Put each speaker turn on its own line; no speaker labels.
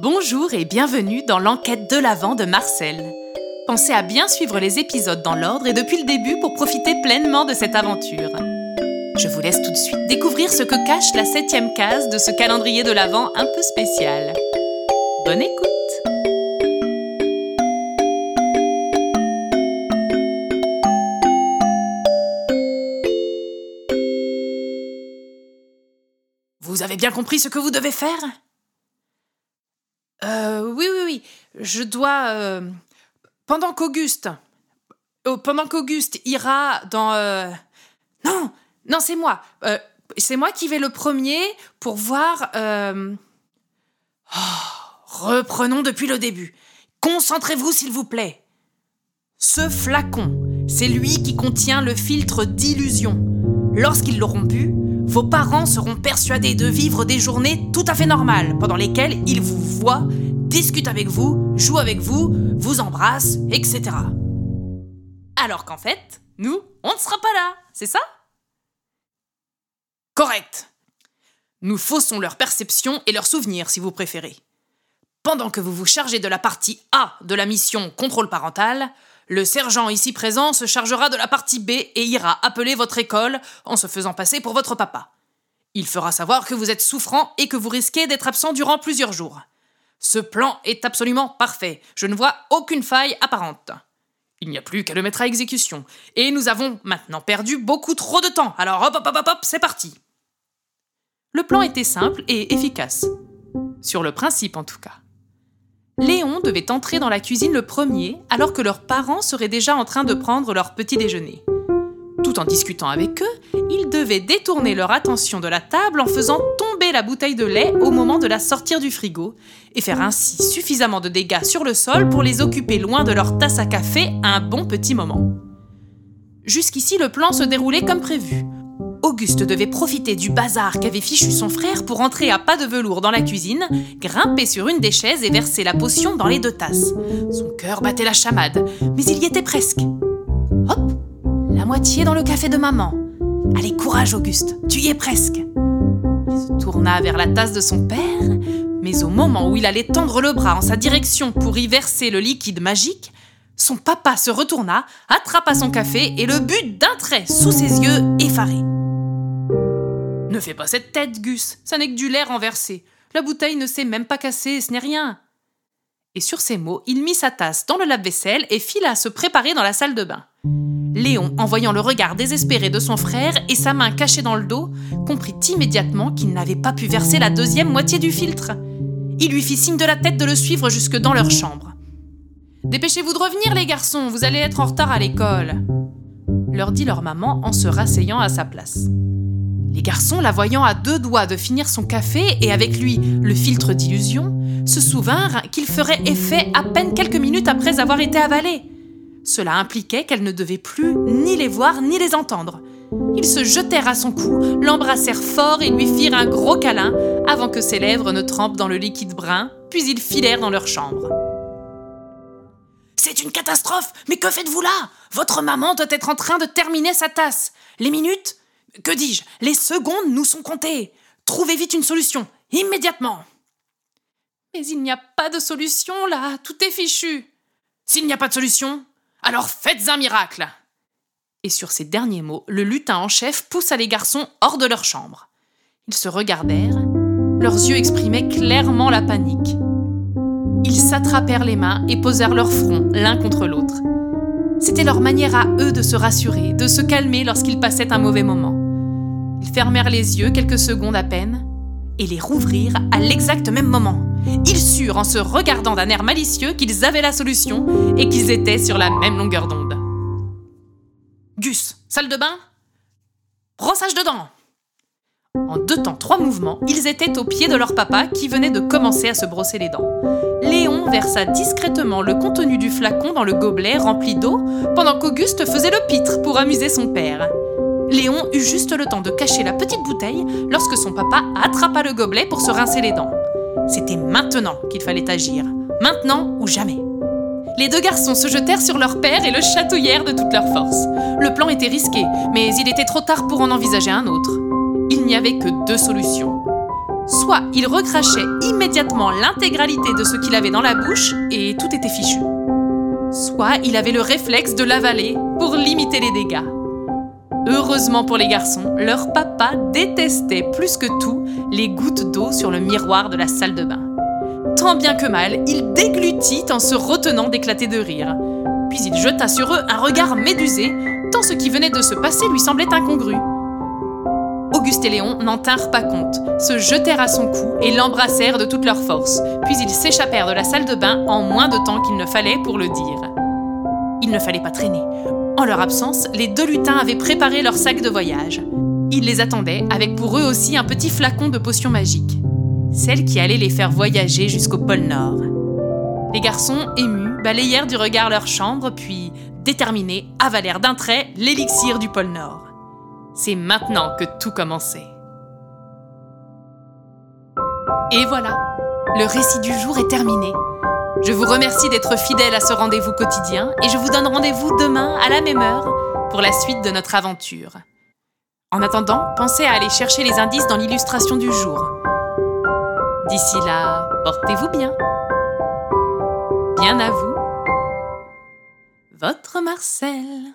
Bonjour et bienvenue dans l'enquête de l'Avent de Marcel. Pensez à bien suivre les épisodes dans l'ordre et depuis le début pour profiter pleinement de cette aventure. Je vous laisse tout de suite découvrir ce que cache la septième case de ce calendrier de l'Avent un peu spécial. Bonne écoute Vous avez bien compris ce que vous devez faire? Euh, oui, oui, oui. Je dois... euh, pendant qu'Auguste... oh, pendant qu'Auguste ira dans... euh, Non, non, c'est moi. C'est moi qui vais le premier pour voir... oh, reprenons depuis le début. Concentrez-vous, s'il vous plaît. Ce flacon, c'est lui qui contient le filtre d'illusion. Lorsqu'ils l'auront bu, vos parents seront persuadés de vivre des journées tout à fait normales, pendant lesquelles ils vous voient, discutent avec vous, jouent avec vous, vous embrassent, etc. Alors qu'en fait, nous, on ne sera pas là, c'est ça? Correct. Nous faussons leur perception et leurs souvenirs, si vous préférez. Pendant que vous vous chargez de la partie A de la mission contrôle parental, le sergent ici présent se chargera de la partie B et ira appeler votre école en se faisant passer pour votre papa. Il fera savoir que vous êtes souffrant et que vous risquez d'être absent durant plusieurs jours. Ce plan est absolument parfait. Je ne vois aucune faille apparente. Il n'y a plus qu'à le mettre à exécution. Et nous avons maintenant perdu beaucoup trop de temps. Alors hop hop hop hop, hop c'est parti. Le plan était simple et efficace. Sur le principe en tout cas. Léon devait entrer dans la cuisine le premier alors que leurs parents seraient déjà en train de prendre leur petit déjeuner. Tout en discutant avec eux, ils devaient détourner leur attention de la table en faisant tomber la bouteille de lait au moment de la sortir du frigo et faire ainsi suffisamment de dégâts sur le sol pour les occuper loin de leur tasse à café un bon petit moment. Jusqu'ici, le plan se déroulait comme prévu. Auguste devait profiter du bazar qu'avait fichu son frère pour entrer à pas de velours dans la cuisine, grimper sur une des chaises et verser la potion dans les deux tasses. Son cœur battait la chamade, mais il y était presque. Hop La moitié dans le café de maman. Allez, courage Auguste, tu y es presque. Il se tourna vers la tasse de son père, mais au moment où il allait tendre le bras en sa direction pour y verser le liquide magique, son papa se retourna, attrapa son café et le but d'un trait sous ses yeux effarés. Ne fais pas cette tête, Gus, ça n'est que du lait renversé. La bouteille ne s'est même pas cassée, ce n'est rien. Et sur ces mots, il mit sa tasse dans le lave-vaisselle et fila se préparer dans la salle de bain. Léon, en voyant le regard désespéré de son frère et sa main cachée dans le dos, comprit immédiatement qu'il n'avait pas pu verser la deuxième moitié du filtre. Il lui fit signe de la tête de le suivre jusque dans leur chambre. Dépêchez-vous de revenir, les garçons, vous allez être en retard à l'école, leur dit leur maman en se rasseyant à sa place. Les garçons, la voyant à deux doigts de finir son café et avec lui le filtre d'illusion, se souvinrent qu'il ferait effet à peine quelques minutes après avoir été avalé. Cela impliquait qu'elle ne devait plus ni les voir ni les entendre. Ils se jetèrent à son cou, l'embrassèrent fort et lui firent un gros câlin avant que ses lèvres ne trempent dans le liquide brun, puis ils filèrent dans leur chambre. C'est une catastrophe Mais que faites-vous là? Votre maman doit être en train de terminer sa tasse. Les minutes? Que dis-je? Les secondes nous sont comptées. Trouvez vite une solution, immédiatement. Mais il n'y a pas de solution là, tout est fichu. S'il n'y a pas de solution, alors faites un miracle. Et sur ces derniers mots, le lutin en chef poussa les garçons hors de leur chambre. Ils se regardèrent, leurs yeux exprimaient clairement la panique. Ils s'attrapèrent les mains et posèrent leur front l'un contre l'autre. C'était leur manière à eux de se rassurer, de se calmer lorsqu'ils passaient un mauvais moment. Ils fermèrent les yeux quelques secondes à peine et les rouvrirent à l'exact même moment. Ils surent en se regardant d'un air malicieux qu'ils avaient la solution et qu'ils étaient sur la même longueur d'onde. Gus, salle de bain? Brossage de dents En deux temps, trois mouvements, ils étaient au pied de leur papa qui venait de commencer à se brosser les dents. Léon versa discrètement le contenu du flacon dans le gobelet rempli d'eau pendant qu'Auguste faisait le pitre pour amuser son père. Léon eut juste le temps de cacher la petite bouteille lorsque son papa attrapa le gobelet pour se rincer les dents. C'était maintenant qu'il fallait agir, maintenant ou jamais. Les deux garçons se jetèrent sur leur père et le chatouillèrent de toute leur force. Le plan était risqué, mais il était trop tard pour en envisager un autre. Il n'y avait que deux solutions. Soit il recrachait immédiatement l'intégralité de ce qu'il avait dans la bouche et tout était fichu. Soit il avait le réflexe de l'avaler pour limiter les dégâts. Heureusement pour les garçons, leur papa détestait plus que tout les gouttes d'eau sur le miroir de la salle de bain. Tant bien que mal, il déglutit en se retenant d'éclater de rire. Puis il jeta sur eux un regard médusé, tant ce qui venait de se passer lui semblait incongru. Auguste et Léon n'en tinrent pas compte, se jetèrent à son cou et l'embrassèrent de toute leur force, puis ils s'échappèrent de la salle de bain en moins de temps qu'il ne fallait pour le dire. Il ne fallait pas traîner. En leur absence, les deux lutins avaient préparé leur sac de voyage. Ils les attendaient avec pour eux aussi un petit flacon de potion magique, celle qui allait les faire voyager jusqu'au pôle Nord. Les garçons, émus, balayèrent du regard leur chambre, puis, déterminés, avalèrent d'un trait l'élixir du pôle Nord. C'est maintenant que tout commençait. Et voilà, le récit du jour est terminé. Je vous remercie d'être fidèle à ce rendez-vous quotidien et je vous donne rendez-vous demain à la même heure pour la suite de notre aventure. En attendant, pensez à aller chercher les indices dans l'illustration du jour. D'ici là, portez-vous bien. Bien à vous. Votre Marcel.